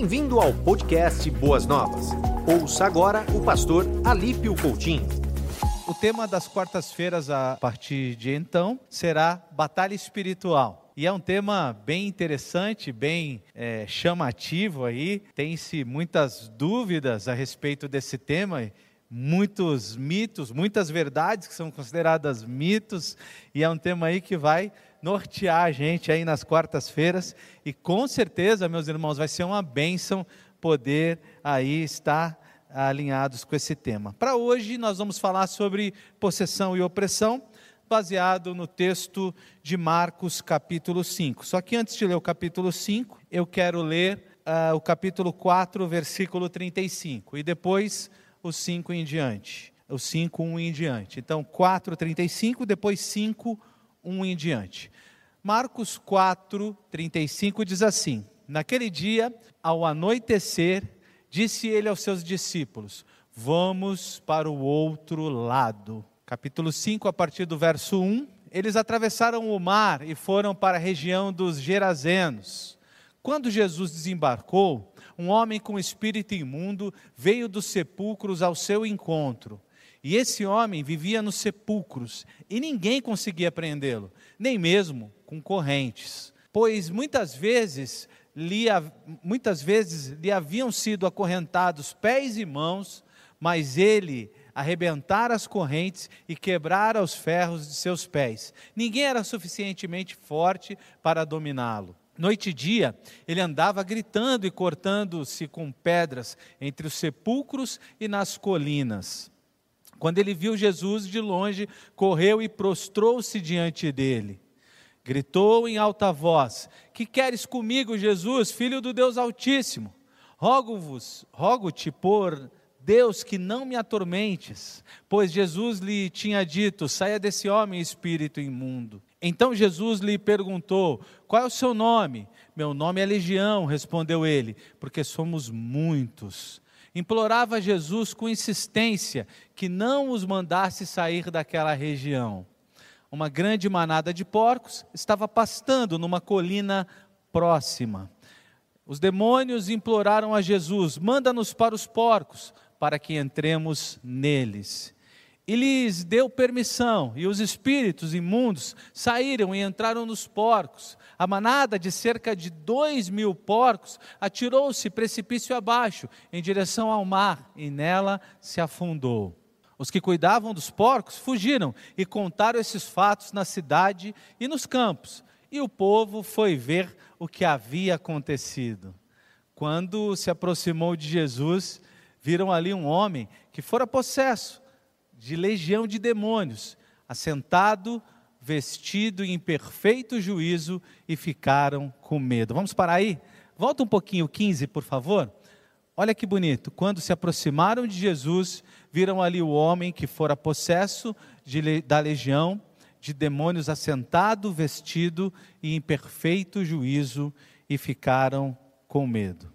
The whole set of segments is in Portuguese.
Bem-vindo ao podcast Boas Novas. Ouça agora o pastor Alípio Coutinho. O tema das quartas-feiras a partir de então será batalha espiritual. E é um tema bem interessante, bem é, chamativo aí. Tem-se muitas dúvidas a respeito desse tema, muitos mitos, muitas verdades que são consideradas mitos, e é um tema aí que vai nortear a gente aí nas quartas-feiras, e com certeza, meus irmãos, vai ser uma bênção poder aí estar alinhados com esse tema. Para hoje, nós vamos falar sobre possessão e opressão, baseado no texto de Marcos, capítulo 5. Só que antes de ler o capítulo 5, eu quero ler uh, o capítulo 4, versículo 35, e depois o 5 em diante. O 5, 1 em diante. Então, 4, 35, depois 5, 1 em diante. Marcos 4, 35 diz assim: Naquele dia, ao anoitecer, disse ele aos seus discípulos: Vamos para o outro lado. Capítulo 5, a partir do verso 1. Eles atravessaram o mar e foram para a região dos Gerazenos. Quando Jesus desembarcou, um homem com espírito imundo veio dos sepulcros ao seu encontro. E esse homem vivia nos sepulcros e ninguém conseguia prendê-lo, nem mesmo com correntes, pois muitas vezes lhe, muitas vezes lhe haviam sido acorrentados pés e mãos, mas ele arrebentara as correntes e quebrara os ferros de seus pés. Ninguém era suficientemente forte para dominá-lo. Noite e dia, ele andava gritando e cortando-se com pedras entre os sepulcros e nas colinas. Quando ele viu Jesus de longe, correu e prostrou-se diante dele. Gritou em alta voz: Que queres comigo, Jesus, filho do Deus Altíssimo? Rogo-vos, rogo-te por Deus que não me atormentes, pois Jesus lhe tinha dito: Saia desse homem, espírito imundo. Então Jesus lhe perguntou: Qual é o seu nome? Meu nome é Legião, respondeu ele, porque somos muitos. Implorava Jesus com insistência que não os mandasse sair daquela região. Uma grande manada de porcos estava pastando numa colina próxima. Os demônios imploraram a Jesus: Manda-nos para os porcos, para que entremos neles e lhes deu permissão, e os espíritos imundos saíram e entraram nos porcos. A manada de cerca de dois mil porcos atirou-se precipício abaixo, em direção ao mar, e nela se afundou. Os que cuidavam dos porcos fugiram e contaram esses fatos na cidade e nos campos, e o povo foi ver o que havia acontecido. Quando se aproximou de Jesus, viram ali um homem que fora possesso de legião de demônios, assentado, vestido em perfeito juízo e ficaram com medo. Vamos parar aí? Volta um pouquinho, 15, por favor. Olha que bonito. Quando se aproximaram de Jesus, viram ali o homem que fora possesso de, da legião de demônios, assentado, vestido e em perfeito juízo, e ficaram com medo.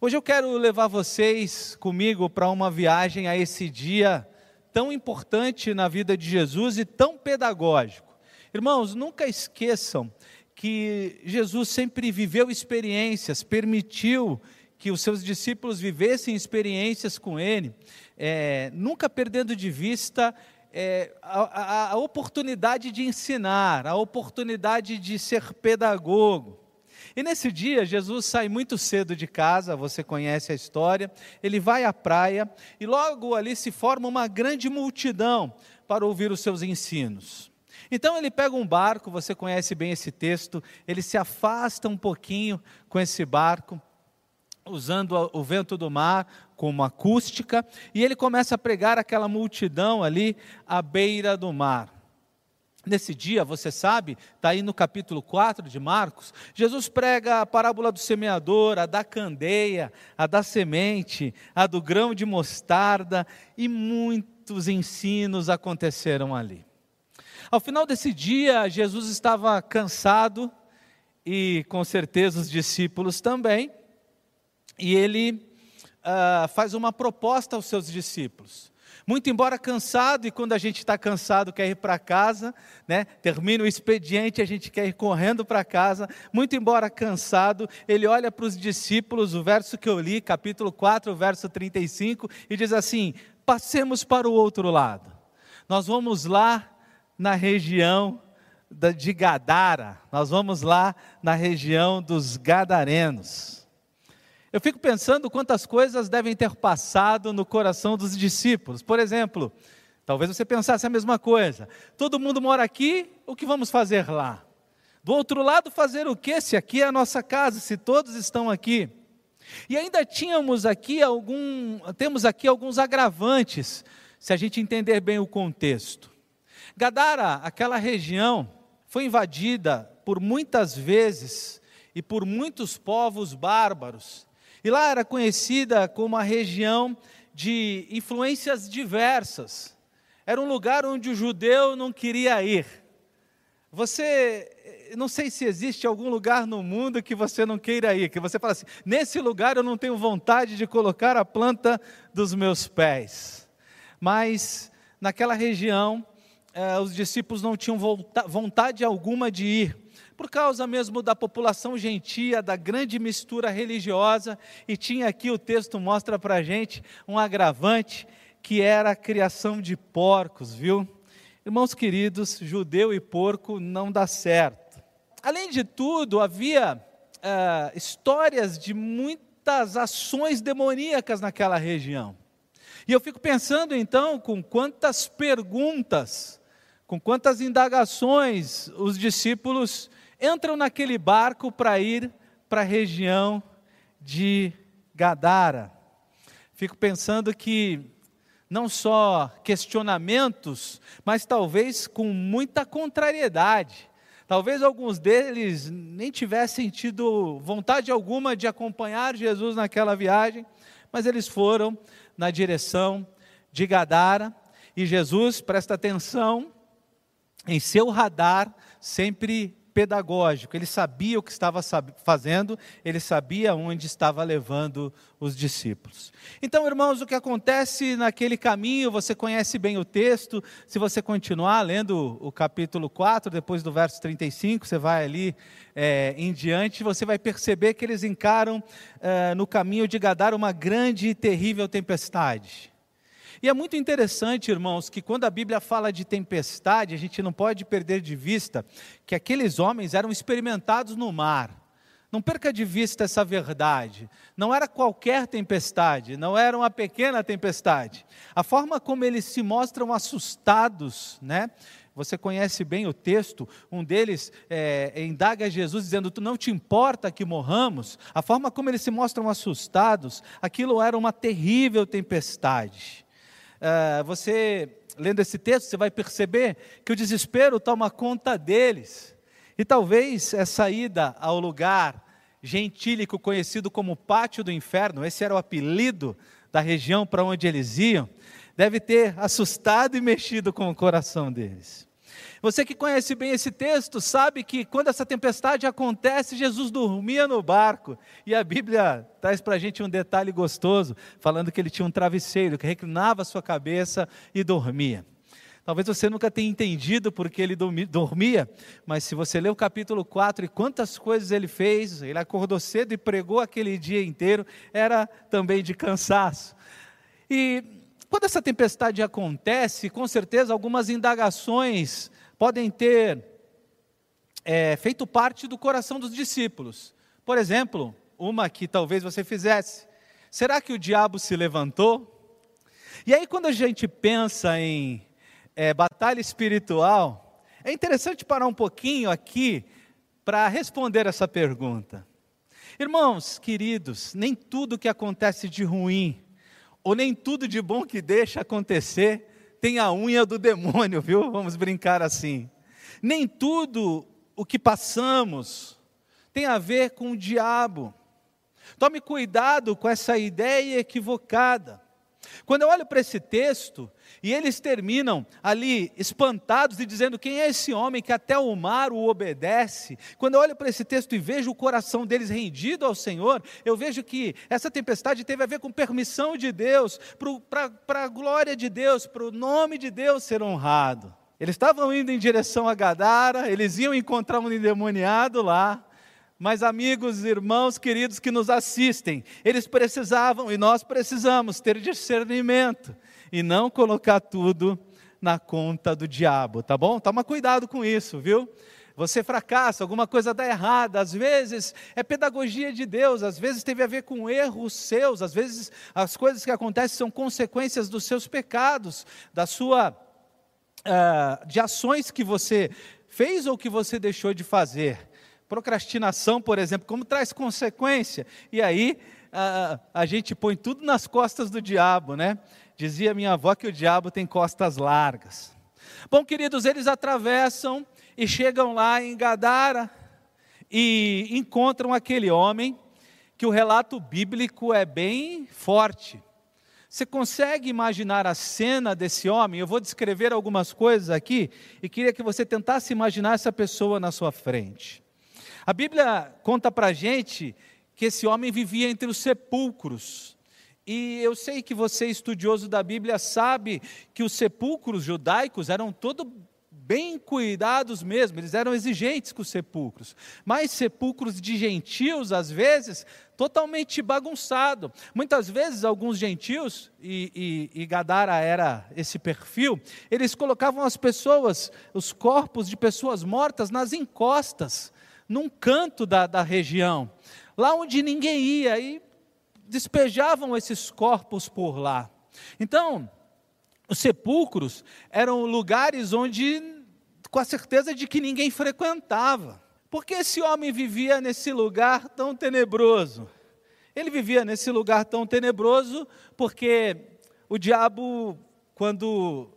Hoje eu quero levar vocês comigo para uma viagem a esse dia tão importante na vida de Jesus e tão pedagógico. Irmãos, nunca esqueçam que Jesus sempre viveu experiências, permitiu que os seus discípulos vivessem experiências com Ele, é, nunca perdendo de vista é, a, a, a oportunidade de ensinar, a oportunidade de ser pedagogo. E nesse dia, Jesus sai muito cedo de casa, você conhece a história. Ele vai à praia e logo ali se forma uma grande multidão para ouvir os seus ensinos. Então ele pega um barco, você conhece bem esse texto, ele se afasta um pouquinho com esse barco, usando o vento do mar como acústica, e ele começa a pregar aquela multidão ali à beira do mar. Nesse dia, você sabe, está aí no capítulo 4 de Marcos, Jesus prega a parábola do semeador, a da candeia, a da semente, a do grão de mostarda, e muitos ensinos aconteceram ali. Ao final desse dia, Jesus estava cansado, e com certeza os discípulos também, e ele uh, faz uma proposta aos seus discípulos. Muito embora cansado, e quando a gente está cansado quer ir para casa, né? termina o expediente, a gente quer ir correndo para casa. Muito embora cansado, ele olha para os discípulos, o verso que eu li, capítulo 4, verso 35, e diz assim: passemos para o outro lado. Nós vamos lá na região de Gadara, nós vamos lá na região dos Gadarenos. Eu fico pensando quantas coisas devem ter passado no coração dos discípulos. Por exemplo, talvez você pensasse a mesma coisa. Todo mundo mora aqui, o que vamos fazer lá? Do outro lado, fazer o que se aqui é a nossa casa, se todos estão aqui? E ainda tínhamos aqui algum, temos aqui alguns agravantes, se a gente entender bem o contexto. Gadara, aquela região, foi invadida por muitas vezes e por muitos povos bárbaros e lá era conhecida como uma região de influências diversas. Era um lugar onde o judeu não queria ir. Você, não sei se existe algum lugar no mundo que você não queira ir, que você fala assim: nesse lugar eu não tenho vontade de colocar a planta dos meus pés. Mas naquela região, eh, os discípulos não tinham vontade alguma de ir por causa mesmo da população gentia, da grande mistura religiosa, e tinha aqui o texto mostra para a gente um agravante, que era a criação de porcos, viu? Irmãos queridos, judeu e porco não dá certo. Além de tudo, havia uh, histórias de muitas ações demoníacas naquela região. E eu fico pensando então com quantas perguntas, com quantas indagações os discípulos entram naquele barco para ir para a região de Gadara. Fico pensando que não só questionamentos, mas talvez com muita contrariedade. Talvez alguns deles nem tivessem tido vontade alguma de acompanhar Jesus naquela viagem, mas eles foram na direção de Gadara e Jesus, presta atenção, em seu radar sempre pedagógico, ele sabia o que estava fazendo, ele sabia onde estava levando os discípulos. Então, irmãos, o que acontece naquele caminho, você conhece bem o texto, se você continuar lendo o capítulo 4, depois do verso 35, você vai ali é, em diante, você vai perceber que eles encaram é, no caminho de Gadar uma grande e terrível tempestade. E é muito interessante, irmãos, que quando a Bíblia fala de tempestade, a gente não pode perder de vista que aqueles homens eram experimentados no mar. Não perca de vista essa verdade. Não era qualquer tempestade, não era uma pequena tempestade. A forma como eles se mostram assustados, né? Você conhece bem o texto, um deles é, indaga Jesus dizendo: Tu não te importa que morramos? A forma como eles se mostram assustados, aquilo era uma terrível tempestade. Uh, você, lendo esse texto, você vai perceber que o desespero toma conta deles. E talvez essa ida ao lugar gentílico conhecido como Pátio do Inferno, esse era o apelido da região para onde eles iam, deve ter assustado e mexido com o coração deles. Você que conhece bem esse texto sabe que quando essa tempestade acontece, Jesus dormia no barco. E a Bíblia traz para a gente um detalhe gostoso, falando que ele tinha um travesseiro que reclinava a sua cabeça e dormia. Talvez você nunca tenha entendido porque ele dormia, mas se você ler o capítulo 4 e quantas coisas ele fez, ele acordou cedo e pregou aquele dia inteiro, era também de cansaço. E quando essa tempestade acontece, com certeza algumas indagações podem ter é, feito parte do coração dos discípulos. Por exemplo, uma que talvez você fizesse: será que o diabo se levantou? E aí, quando a gente pensa em é, batalha espiritual, é interessante parar um pouquinho aqui para responder essa pergunta. Irmãos queridos, nem tudo que acontece de ruim, ou nem tudo de bom que deixa acontecer, tem a unha do demônio, viu? Vamos brincar assim. Nem tudo o que passamos tem a ver com o diabo. Tome cuidado com essa ideia equivocada. Quando eu olho para esse texto, e eles terminam ali espantados e dizendo: Quem é esse homem que até o mar o obedece? Quando eu olho para esse texto e vejo o coração deles rendido ao Senhor, eu vejo que essa tempestade teve a ver com permissão de Deus, para a glória de Deus, para o nome de Deus ser honrado. Eles estavam indo em direção a Gadara, eles iam encontrar um endemoniado lá, mas, amigos, irmãos queridos que nos assistem, eles precisavam e nós precisamos ter discernimento e não colocar tudo na conta do diabo, tá bom? Toma cuidado com isso, viu? Você fracassa, alguma coisa dá errada, às vezes é pedagogia de Deus, às vezes teve a ver com erros seus, às vezes as coisas que acontecem são consequências dos seus pecados, da sua, uh, de ações que você fez ou que você deixou de fazer. Procrastinação, por exemplo, como traz consequência. E aí a, a gente põe tudo nas costas do diabo, né? Dizia minha avó que o diabo tem costas largas. Bom, queridos, eles atravessam e chegam lá em Gadara e encontram aquele homem que o relato bíblico é bem forte. Você consegue imaginar a cena desse homem? Eu vou descrever algumas coisas aqui e queria que você tentasse imaginar essa pessoa na sua frente. A Bíblia conta para gente que esse homem vivia entre os sepulcros. E eu sei que você, estudioso da Bíblia, sabe que os sepulcros judaicos eram todos bem cuidados mesmo, eles eram exigentes com os sepulcros. Mas sepulcros de gentios, às vezes, totalmente bagunçado. Muitas vezes, alguns gentios, e, e, e Gadara era esse perfil, eles colocavam as pessoas, os corpos de pessoas mortas, nas encostas num canto da, da região, lá onde ninguém ia, e despejavam esses corpos por lá. Então, os sepulcros eram lugares onde, com a certeza de que ninguém frequentava. Porque esse homem vivia nesse lugar tão tenebroso? Ele vivia nesse lugar tão tenebroso porque o diabo, quando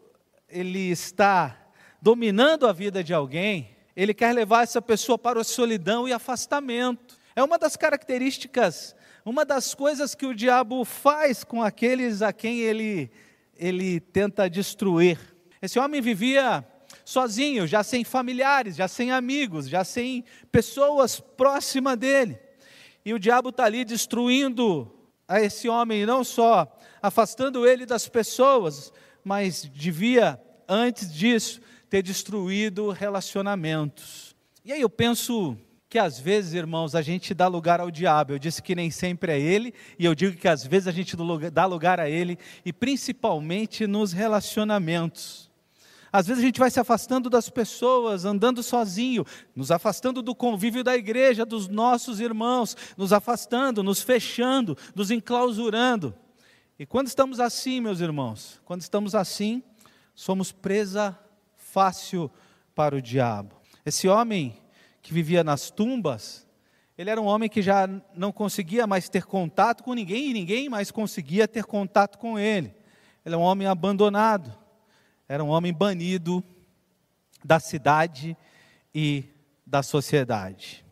ele está dominando a vida de alguém, ele quer levar essa pessoa para a solidão e afastamento. É uma das características, uma das coisas que o diabo faz com aqueles a quem ele, ele tenta destruir. Esse homem vivia sozinho, já sem familiares, já sem amigos, já sem pessoas próximas dele. E o diabo está ali destruindo a esse homem, não só afastando ele das pessoas, mas devia, antes disso, ter destruído relacionamentos. E aí eu penso que às vezes, irmãos, a gente dá lugar ao diabo. Eu disse que nem sempre é ele, e eu digo que às vezes a gente dá lugar a ele, e principalmente nos relacionamentos. Às vezes a gente vai se afastando das pessoas, andando sozinho, nos afastando do convívio da igreja, dos nossos irmãos, nos afastando, nos fechando, nos enclausurando. E quando estamos assim, meus irmãos, quando estamos assim, somos presa fácil para o diabo. Esse homem que vivia nas tumbas, ele era um homem que já não conseguia mais ter contato com ninguém e ninguém mais conseguia ter contato com ele. Ele é um homem abandonado, era um homem banido da cidade e da sociedade.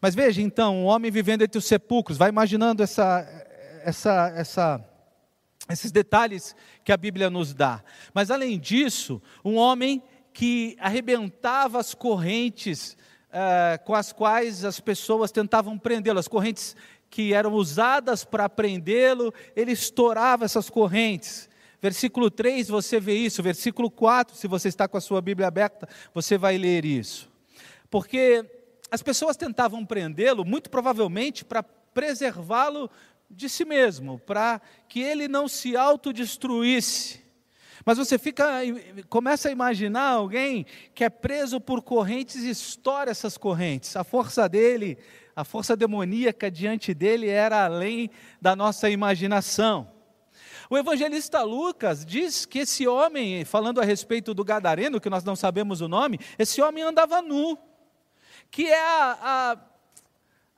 Mas veja então, um homem vivendo entre os sepulcros, vai imaginando essa, essa, essa esses detalhes que a Bíblia nos dá. Mas além disso, um homem que arrebentava as correntes uh, com as quais as pessoas tentavam prendê-lo, as correntes que eram usadas para prendê-lo, ele estourava essas correntes. Versículo 3 você vê isso, versículo 4, se você está com a sua Bíblia aberta, você vai ler isso. Porque as pessoas tentavam prendê-lo, muito provavelmente para preservá-lo de si mesmo, para que ele não se autodestruísse. Mas você fica, começa a imaginar alguém que é preso por correntes e estoura essas correntes. A força dele, a força demoníaca diante dele era além da nossa imaginação. O evangelista Lucas diz que esse homem, falando a respeito do Gadareno, que nós não sabemos o nome, esse homem andava nu, que é a, a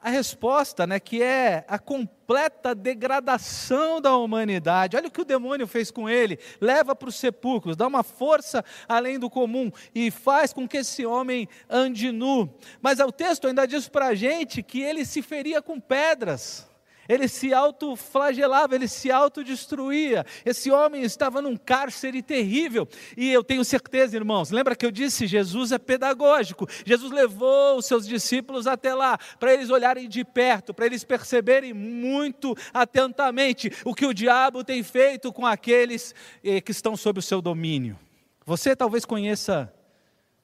a resposta, né, que é a completa degradação da humanidade. Olha o que o demônio fez com ele: leva para os sepulcros, dá uma força além do comum e faz com que esse homem ande nu. Mas o texto ainda diz para a gente que ele se feria com pedras. Ele se autoflagelava, ele se autodestruía. Esse homem estava num cárcere terrível. E eu tenho certeza, irmãos, lembra que eu disse: Jesus é pedagógico. Jesus levou os seus discípulos até lá, para eles olharem de perto, para eles perceberem muito atentamente o que o diabo tem feito com aqueles eh, que estão sob o seu domínio. Você talvez conheça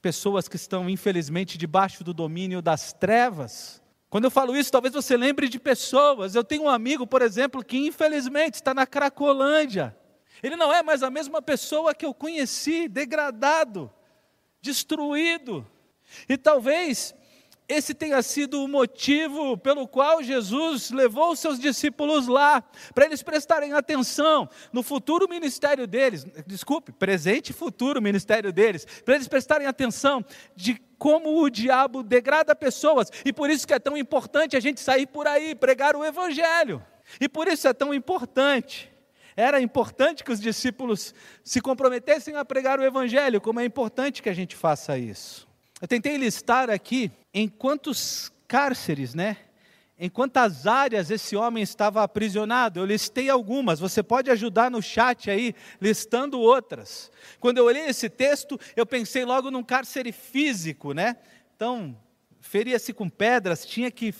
pessoas que estão, infelizmente, debaixo do domínio das trevas quando eu falo isso, talvez você lembre de pessoas. Eu tenho um amigo, por exemplo, que infelizmente está na Cracolândia. Ele não é mais a mesma pessoa que eu conheci, degradado, destruído. E talvez esse tenha sido o motivo pelo qual Jesus levou os seus discípulos lá, para eles prestarem atenção no futuro ministério deles, desculpe, presente e futuro ministério deles, para eles prestarem atenção de como o diabo degrada pessoas, e por isso que é tão importante a gente sair por aí, pregar o evangelho. E por isso é tão importante. Era importante que os discípulos se comprometessem a pregar o evangelho, como é importante que a gente faça isso. Eu tentei listar aqui em quantos cárceres, né? Em quantas áreas esse homem estava aprisionado? Eu listei algumas, você pode ajudar no chat aí, listando outras. Quando eu olhei esse texto, eu pensei logo num cárcere físico, né? Então, feria-se com pedras, tinha que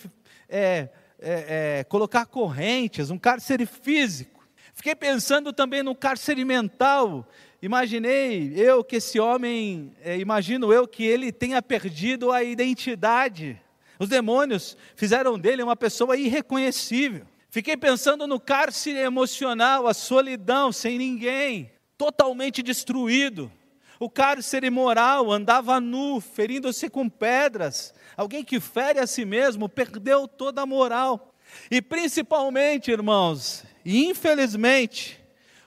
é, é, é, colocar correntes, um cárcere físico. Fiquei pensando também no cárcere mental. Imaginei eu que esse homem, é, imagino eu que ele tenha perdido a identidade os demônios fizeram dele uma pessoa irreconhecível. Fiquei pensando no cárcere emocional, a solidão, sem ninguém, totalmente destruído. O cárcere moral andava nu, ferindo-se com pedras. Alguém que fere a si mesmo perdeu toda a moral. E principalmente, irmãos, infelizmente,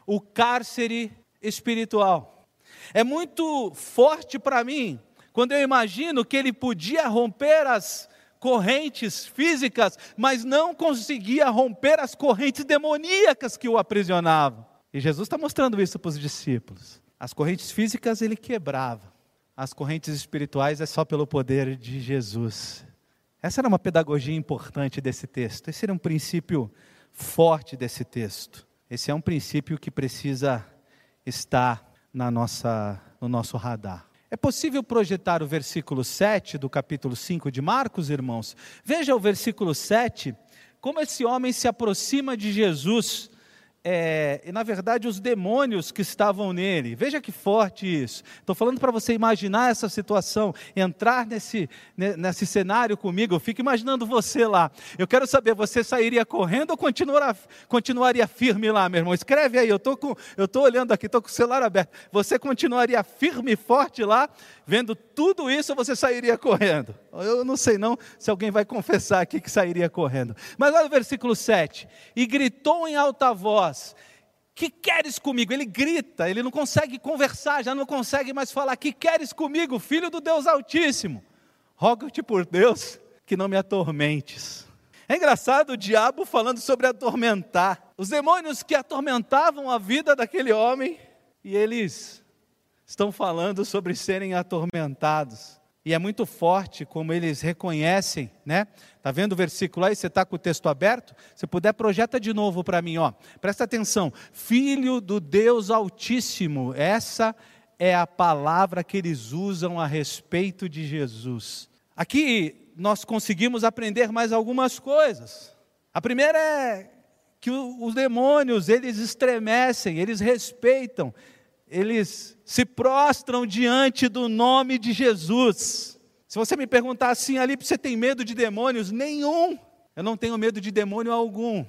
o cárcere espiritual. É muito forte para mim quando eu imagino que ele podia romper as correntes físicas, mas não conseguia romper as correntes demoníacas que o aprisionavam. E Jesus está mostrando isso para os discípulos. As correntes físicas ele quebrava, as correntes espirituais é só pelo poder de Jesus. Essa era uma pedagogia importante desse texto. Esse era um princípio forte desse texto. Esse é um princípio que precisa estar na nossa, no nosso radar. É possível projetar o versículo 7 do capítulo 5 de Marcos, irmãos? Veja o versículo 7, como esse homem se aproxima de Jesus é, e na verdade os demônios que estavam nele. Veja que forte isso. Estou falando para você imaginar essa situação, entrar nesse, nesse cenário comigo. Eu fico imaginando você lá. Eu quero saber, você sairia correndo ou continuaria, continuaria firme lá, meu irmão? Escreve aí, eu estou olhando aqui, estou com o celular aberto. Você continuaria firme e forte lá, vendo tudo isso, ou você sairia correndo? Eu não sei não se alguém vai confessar aqui que sairia correndo. Mas olha o versículo 7. E gritou em alta voz: Que queres comigo? Ele grita, ele não consegue conversar, já não consegue mais falar. Que queres comigo, filho do Deus Altíssimo? Rogo-te por Deus que não me atormentes. É engraçado o diabo falando sobre atormentar. Os demônios que atormentavam a vida daquele homem, e eles estão falando sobre serem atormentados. E é muito forte como eles reconhecem, né? Tá vendo o versículo aí? Você está com o texto aberto? Se puder, projeta de novo para mim, ó. Presta atenção. Filho do Deus Altíssimo. Essa é a palavra que eles usam a respeito de Jesus. Aqui nós conseguimos aprender mais algumas coisas. A primeira é que os demônios, eles estremecem, eles respeitam, eles se prostram diante do nome de Jesus. Se você me perguntar assim, ali, você tem medo de demônios? Nenhum. Eu não tenho medo de demônio algum,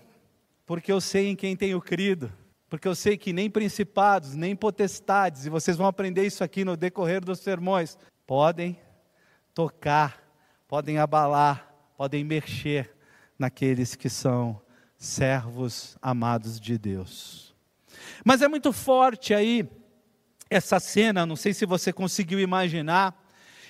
porque eu sei em quem tenho crido, porque eu sei que nem principados, nem potestades, e vocês vão aprender isso aqui no decorrer dos sermões, podem tocar, podem abalar, podem mexer naqueles que são servos amados de Deus. Mas é muito forte aí essa cena, não sei se você conseguiu imaginar.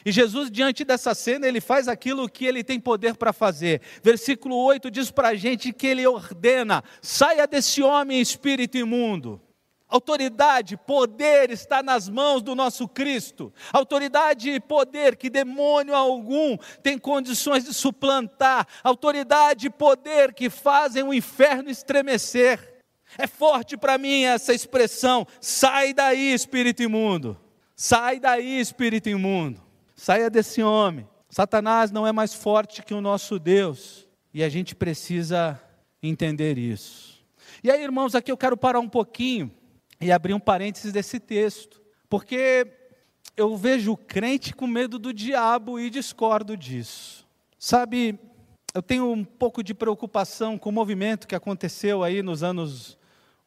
E Jesus, diante dessa cena, ele faz aquilo que ele tem poder para fazer. Versículo 8 diz para a gente que ele ordena: saia desse homem espírito imundo. Autoridade, poder está nas mãos do nosso Cristo. Autoridade e poder que demônio algum tem condições de suplantar. Autoridade e poder que fazem o inferno estremecer. É forte para mim essa expressão: sai daí, espírito imundo. Sai daí, espírito imundo. Saia desse homem. Satanás não é mais forte que o nosso Deus. E a gente precisa entender isso. E aí, irmãos, aqui eu quero parar um pouquinho e abrir um parênteses desse texto, porque eu vejo o crente com medo do diabo e discordo disso. Sabe, eu tenho um pouco de preocupação com o movimento que aconteceu aí nos anos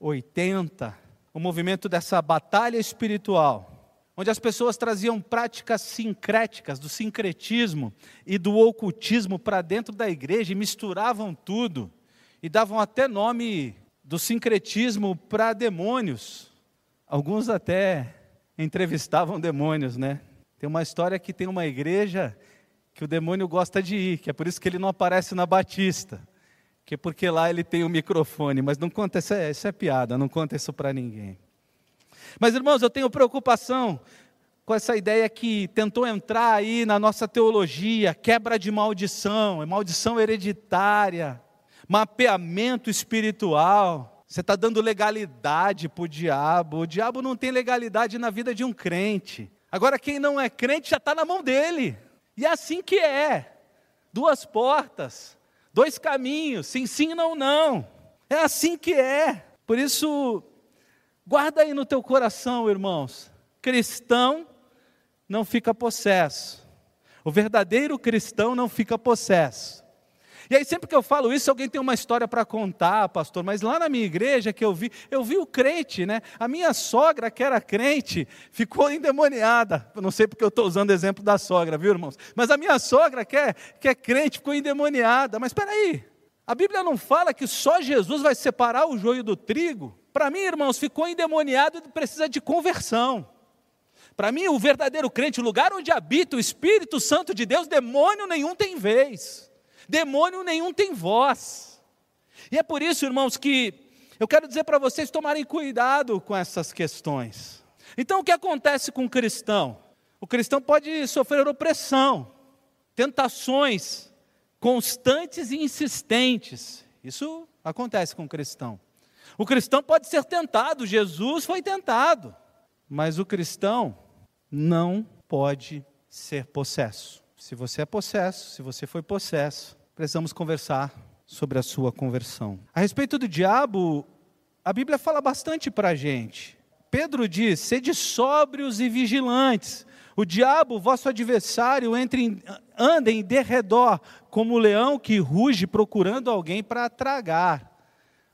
80, o movimento dessa batalha espiritual, onde as pessoas traziam práticas sincréticas, do sincretismo e do ocultismo para dentro da igreja e misturavam tudo, e davam até nome do sincretismo para demônios. Alguns até entrevistavam demônios, né? Tem uma história que tem uma igreja que o demônio gosta de ir, que é por isso que ele não aparece na Batista, que é porque lá ele tem o microfone, mas não conta, isso é, isso é piada, não conta isso para ninguém. Mas irmãos, eu tenho preocupação com essa ideia que tentou entrar aí na nossa teologia, quebra de maldição, maldição hereditária, mapeamento espiritual. Você está dando legalidade para o diabo. O diabo não tem legalidade na vida de um crente. Agora, quem não é crente já está na mão dele. E é assim que é. Duas portas, dois caminhos, sim, sim, não, não. É assim que é. Por isso, guarda aí no teu coração, irmãos. Cristão não fica possesso. O verdadeiro cristão não fica possesso. E aí sempre que eu falo isso, alguém tem uma história para contar, pastor, mas lá na minha igreja que eu vi, eu vi o crente, né? A minha sogra, que era crente, ficou endemoniada. Não sei porque eu estou usando o exemplo da sogra, viu, irmãos? Mas a minha sogra, que é, que é crente, ficou endemoniada. Mas espera aí, a Bíblia não fala que só Jesus vai separar o joio do trigo? Para mim, irmãos, ficou endemoniado e precisa de conversão. Para mim, o verdadeiro crente, o lugar onde habita o Espírito Santo de Deus, demônio nenhum tem vez demônio nenhum tem voz. E é por isso, irmãos, que eu quero dizer para vocês tomarem cuidado com essas questões. Então, o que acontece com o cristão? O cristão pode sofrer opressão, tentações constantes e insistentes. Isso acontece com o cristão. O cristão pode ser tentado, Jesus foi tentado, mas o cristão não pode ser possesso. Se você é possesso, se você foi possesso, precisamos conversar sobre a sua conversão. A respeito do diabo, a Bíblia fala bastante para a gente. Pedro diz: sede sóbrios e vigilantes. O diabo, vosso adversário, entre, anda em derredor, como o leão que ruge procurando alguém para tragar.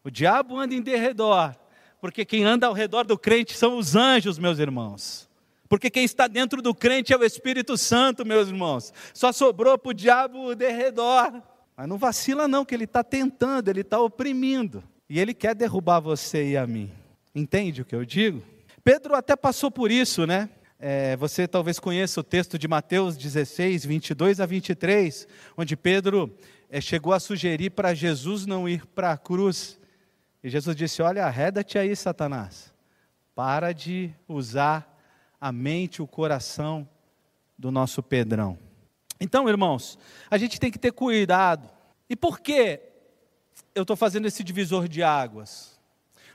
O diabo anda em derredor, porque quem anda ao redor do crente são os anjos, meus irmãos. Porque quem está dentro do crente é o Espírito Santo, meus irmãos. Só sobrou para o diabo o derredor. Mas não vacila, não, que ele está tentando, ele está oprimindo. E ele quer derrubar você e a mim. Entende o que eu digo? Pedro até passou por isso, né? É, você talvez conheça o texto de Mateus 16, 22 a 23, onde Pedro é, chegou a sugerir para Jesus não ir para a cruz. E Jesus disse: Olha, arreda-te aí, Satanás. Para de usar a mente, o coração do nosso Pedrão. Então, irmãos, a gente tem que ter cuidado. E por que eu estou fazendo esse divisor de águas?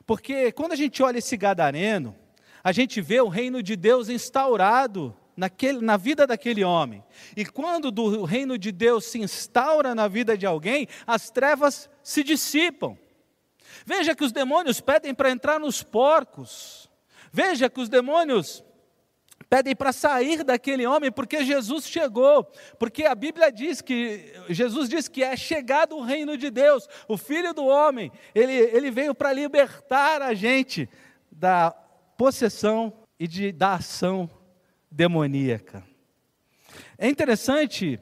Porque quando a gente olha esse gadareno, a gente vê o reino de Deus instaurado naquele, na vida daquele homem. E quando do reino de Deus se instaura na vida de alguém, as trevas se dissipam. Veja que os demônios pedem para entrar nos porcos. Veja que os demônios pedem para sair daquele homem, porque Jesus chegou, porque a Bíblia diz que, Jesus diz que é chegado o reino de Deus, o Filho do homem, ele, ele veio para libertar a gente da possessão e de, da ação demoníaca. É interessante,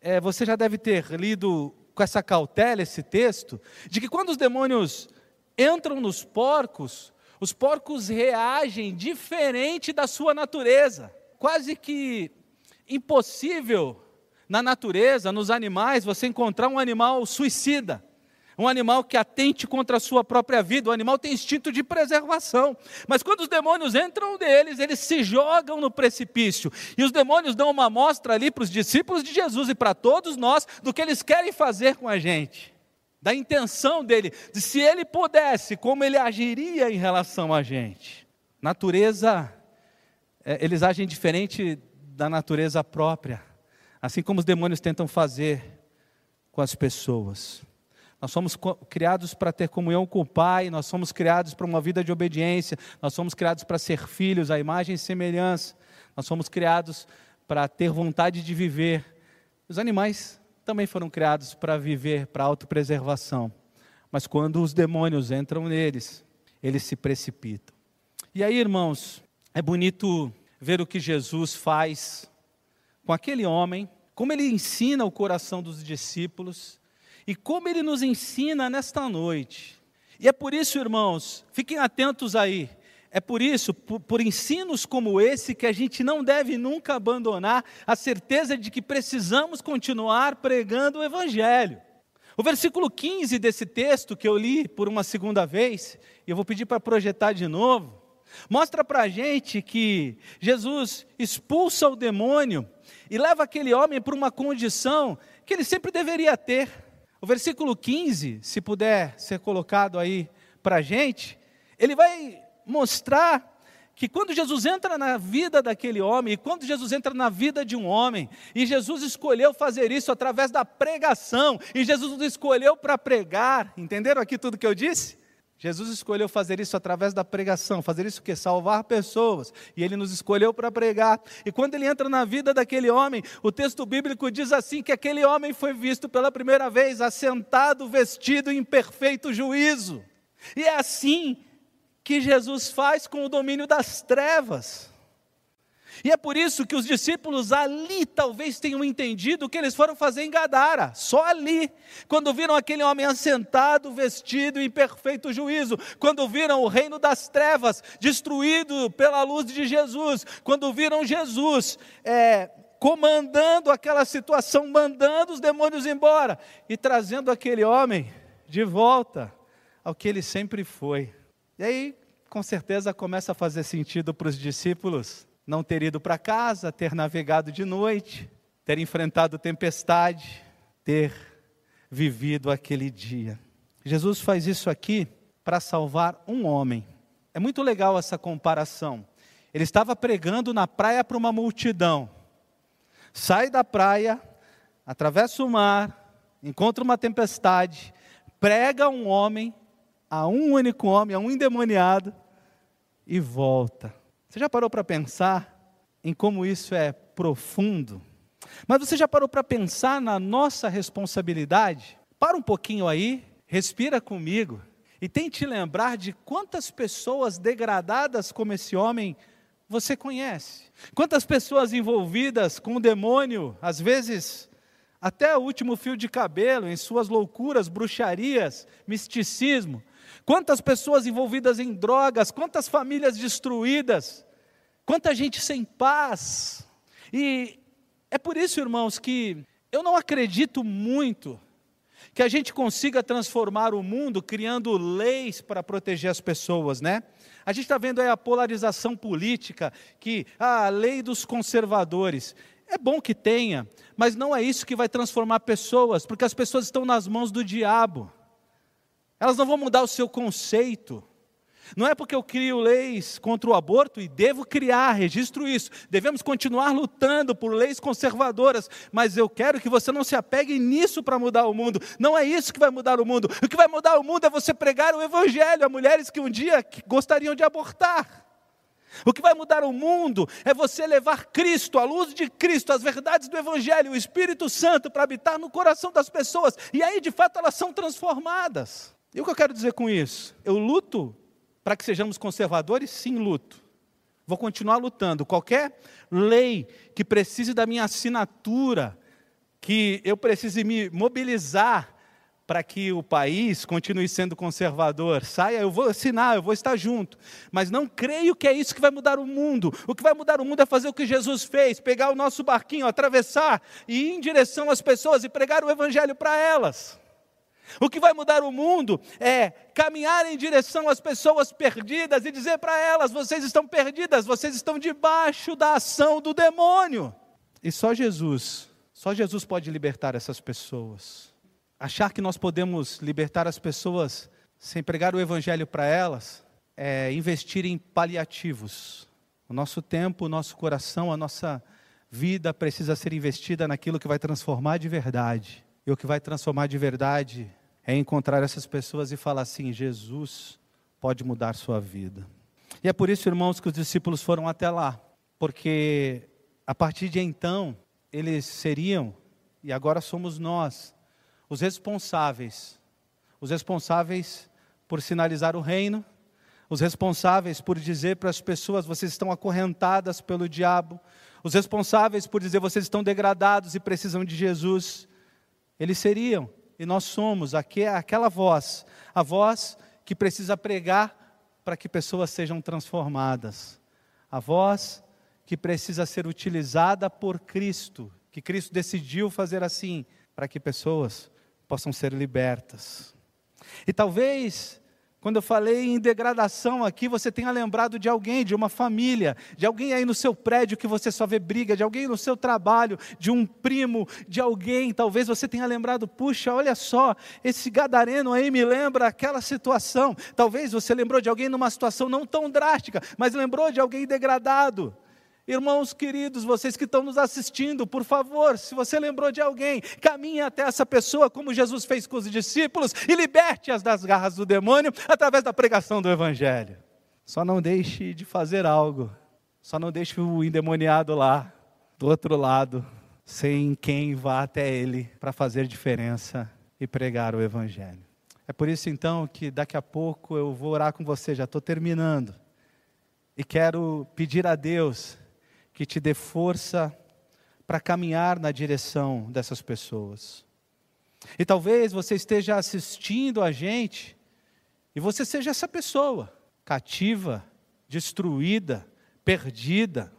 é, você já deve ter lido com essa cautela esse texto, de que quando os demônios entram nos porcos, os porcos reagem diferente da sua natureza. Quase que impossível na natureza, nos animais, você encontrar um animal suicida. um animal que atente contra a sua própria vida, o animal tem instinto de preservação. Mas quando os demônios entram neles, eles se jogam no precipício. E os demônios dão uma amostra ali para os discípulos de Jesus e para todos nós do que eles querem fazer com a gente. Da intenção dele, de se ele pudesse, como ele agiria em relação a gente. Natureza, é, eles agem diferente da natureza própria, assim como os demônios tentam fazer com as pessoas. Nós somos criados para ter comunhão com o Pai, nós somos criados para uma vida de obediência, nós somos criados para ser filhos, à imagem e semelhança, nós somos criados para ter vontade de viver. Os animais também foram criados para viver, para autopreservação. Mas quando os demônios entram neles, eles se precipitam. E aí, irmãos, é bonito ver o que Jesus faz com aquele homem, como ele ensina o coração dos discípulos e como ele nos ensina nesta noite. E é por isso, irmãos, fiquem atentos aí. É por isso, por, por, ensinos como esse, que a gente não deve nunca abandonar a certeza de que precisamos continuar pregando o Evangelho. O versículo 15 desse texto, que eu li por uma segunda vez, e eu vou pedir para projetar de novo, mostra para a gente que Jesus expulsa o demônio e leva aquele homem para uma condição que ele sempre deveria ter. O versículo 15, se puder ser colocado aí para a gente, ele vai mostrar que quando Jesus entra na vida daquele homem, e quando Jesus entra na vida de um homem, e Jesus escolheu fazer isso através da pregação, e Jesus escolheu para pregar, entenderam aqui tudo que eu disse? Jesus escolheu fazer isso através da pregação, fazer isso que salvar pessoas, e ele nos escolheu para pregar. E quando ele entra na vida daquele homem, o texto bíblico diz assim que aquele homem foi visto pela primeira vez assentado, vestido em perfeito juízo. E é assim que Jesus faz com o domínio das trevas. E é por isso que os discípulos ali talvez tenham entendido o que eles foram fazer em Gadara, só ali, quando viram aquele homem assentado, vestido em perfeito juízo, quando viram o reino das trevas destruído pela luz de Jesus, quando viram Jesus é, comandando aquela situação, mandando os demônios embora e trazendo aquele homem de volta ao que ele sempre foi. E aí, com certeza, começa a fazer sentido para os discípulos não ter ido para casa, ter navegado de noite, ter enfrentado tempestade, ter vivido aquele dia. Jesus faz isso aqui para salvar um homem. É muito legal essa comparação. Ele estava pregando na praia para uma multidão. Sai da praia, atravessa o mar, encontra uma tempestade, prega um homem, a um único homem, a um endemoniado, e volta. Você já parou para pensar em como isso é profundo? Mas você já parou para pensar na nossa responsabilidade? Para um pouquinho aí, respira comigo e tente lembrar de quantas pessoas degradadas como esse homem você conhece. Quantas pessoas envolvidas com o demônio, às vezes até o último fio de cabelo, em suas loucuras, bruxarias, misticismo. Quantas pessoas envolvidas em drogas, quantas famílias destruídas, quanta gente sem paz. E é por isso, irmãos, que eu não acredito muito que a gente consiga transformar o mundo criando leis para proteger as pessoas, né? A gente está vendo aí a polarização política, que ah, a lei dos conservadores. É bom que tenha, mas não é isso que vai transformar pessoas, porque as pessoas estão nas mãos do diabo. Elas não vão mudar o seu conceito. Não é porque eu crio leis contra o aborto e devo criar, registro isso. Devemos continuar lutando por leis conservadoras, mas eu quero que você não se apegue nisso para mudar o mundo. Não é isso que vai mudar o mundo. O que vai mudar o mundo é você pregar o evangelho a mulheres que um dia gostariam de abortar. O que vai mudar o mundo é você levar Cristo, a luz de Cristo, as verdades do Evangelho, o Espírito Santo para habitar no coração das pessoas, e aí de fato elas são transformadas. E o que eu quero dizer com isso? Eu luto para que sejamos conservadores? Sim, luto. Vou continuar lutando. Qualquer lei que precise da minha assinatura, que eu precise me mobilizar para que o país continue sendo conservador, saia, eu vou assinar, eu vou estar junto. Mas não creio que é isso que vai mudar o mundo. O que vai mudar o mundo é fazer o que Jesus fez: pegar o nosso barquinho, atravessar e ir em direção às pessoas e pregar o evangelho para elas. O que vai mudar o mundo é caminhar em direção às pessoas perdidas e dizer para elas: vocês estão perdidas, vocês estão debaixo da ação do demônio. E só Jesus, só Jesus pode libertar essas pessoas. Achar que nós podemos libertar as pessoas sem pregar o evangelho para elas é investir em paliativos. O nosso tempo, o nosso coração, a nossa vida precisa ser investida naquilo que vai transformar de verdade. E o que vai transformar de verdade é encontrar essas pessoas e falar assim: Jesus pode mudar sua vida. E é por isso, irmãos, que os discípulos foram até lá, porque a partir de então eles seriam, e agora somos nós, os responsáveis, os responsáveis por sinalizar o reino, os responsáveis por dizer para as pessoas: vocês estão acorrentadas pelo diabo, os responsáveis por dizer: vocês estão degradados e precisam de Jesus. Eles seriam e nós somos aquela voz, a voz que precisa pregar para que pessoas sejam transformadas, a voz que precisa ser utilizada por Cristo, que Cristo decidiu fazer assim, para que pessoas possam ser libertas. E talvez quando eu falei em degradação aqui, você tenha lembrado de alguém, de uma família, de alguém aí no seu prédio que você só vê briga, de alguém no seu trabalho, de um primo, de alguém. Talvez você tenha lembrado, puxa, olha só, esse gadareno aí me lembra aquela situação. Talvez você lembrou de alguém numa situação não tão drástica, mas lembrou de alguém degradado. Irmãos queridos, vocês que estão nos assistindo, por favor, se você lembrou de alguém, caminhe até essa pessoa, como Jesus fez com os discípulos, e liberte-as das garras do demônio através da pregação do Evangelho. Só não deixe de fazer algo, só não deixe o endemoniado lá, do outro lado, sem quem vá até ele para fazer diferença e pregar o Evangelho. É por isso então que daqui a pouco eu vou orar com você, já estou terminando, e quero pedir a Deus que te dê força para caminhar na direção dessas pessoas. E talvez você esteja assistindo a gente e você seja essa pessoa, cativa, destruída, perdida.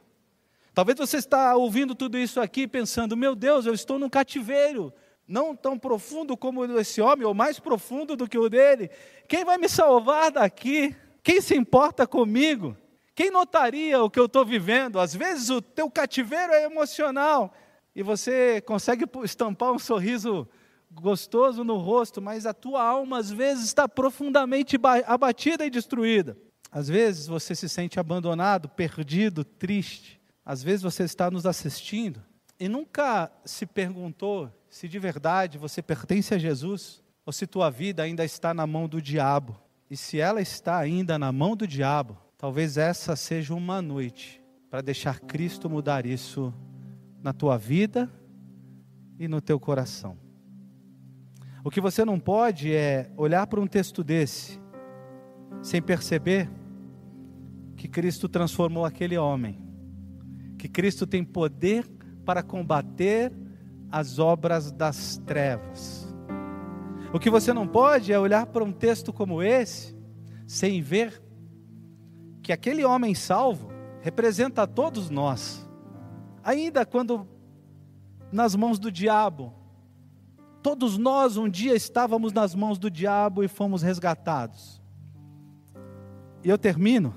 Talvez você está ouvindo tudo isso aqui pensando: meu Deus, eu estou num cativeiro, não tão profundo como o desse homem, ou mais profundo do que o dele. Quem vai me salvar daqui? Quem se importa comigo? Quem notaria o que eu estou vivendo? Às vezes o teu cativeiro é emocional e você consegue estampar um sorriso gostoso no rosto, mas a tua alma às vezes está profundamente abatida e destruída. Às vezes você se sente abandonado, perdido, triste. Às vezes você está nos assistindo e nunca se perguntou se de verdade você pertence a Jesus ou se tua vida ainda está na mão do diabo. E se ela está ainda na mão do diabo, Talvez essa seja uma noite para deixar Cristo mudar isso na tua vida e no teu coração. O que você não pode é olhar para um texto desse sem perceber que Cristo transformou aquele homem, que Cristo tem poder para combater as obras das trevas. O que você não pode é olhar para um texto como esse sem ver que aquele homem salvo representa a todos nós. Ainda quando nas mãos do diabo, todos nós um dia estávamos nas mãos do diabo e fomos resgatados. E eu termino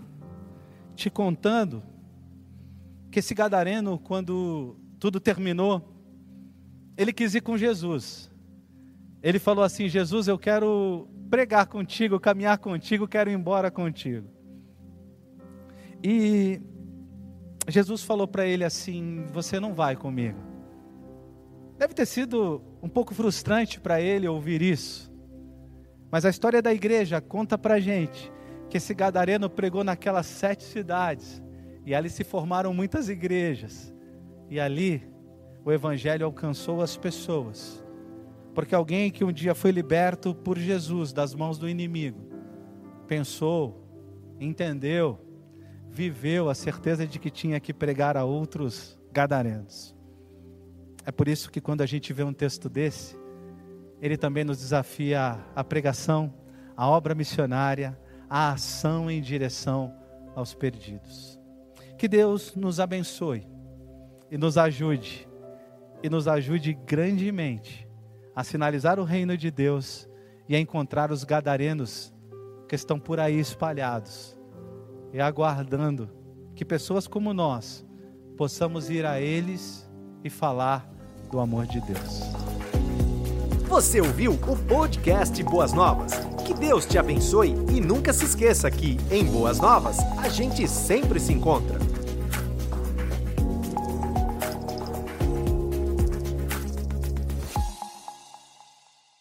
te contando que esse gadareno, quando tudo terminou, ele quis ir com Jesus. Ele falou assim: Jesus, eu quero pregar contigo, caminhar contigo, quero ir embora contigo. E Jesus falou para ele assim: Você não vai comigo. Deve ter sido um pouco frustrante para ele ouvir isso. Mas a história da igreja conta para gente que esse gadareno pregou naquelas sete cidades. E ali se formaram muitas igrejas. E ali o evangelho alcançou as pessoas. Porque alguém que um dia foi liberto por Jesus das mãos do inimigo, pensou, entendeu, viveu a certeza de que tinha que pregar a outros gadarenos. É por isso que quando a gente vê um texto desse, ele também nos desafia a pregação, a obra missionária, a ação em direção aos perdidos. Que Deus nos abençoe e nos ajude, e nos ajude grandemente a sinalizar o reino de Deus e a encontrar os gadarenos que estão por aí espalhados e aguardando que pessoas como nós possamos ir a eles e falar do amor de Deus. Você ouviu o podcast Boas Novas? Que Deus te abençoe e nunca se esqueça que, em Boas Novas, a gente sempre se encontra.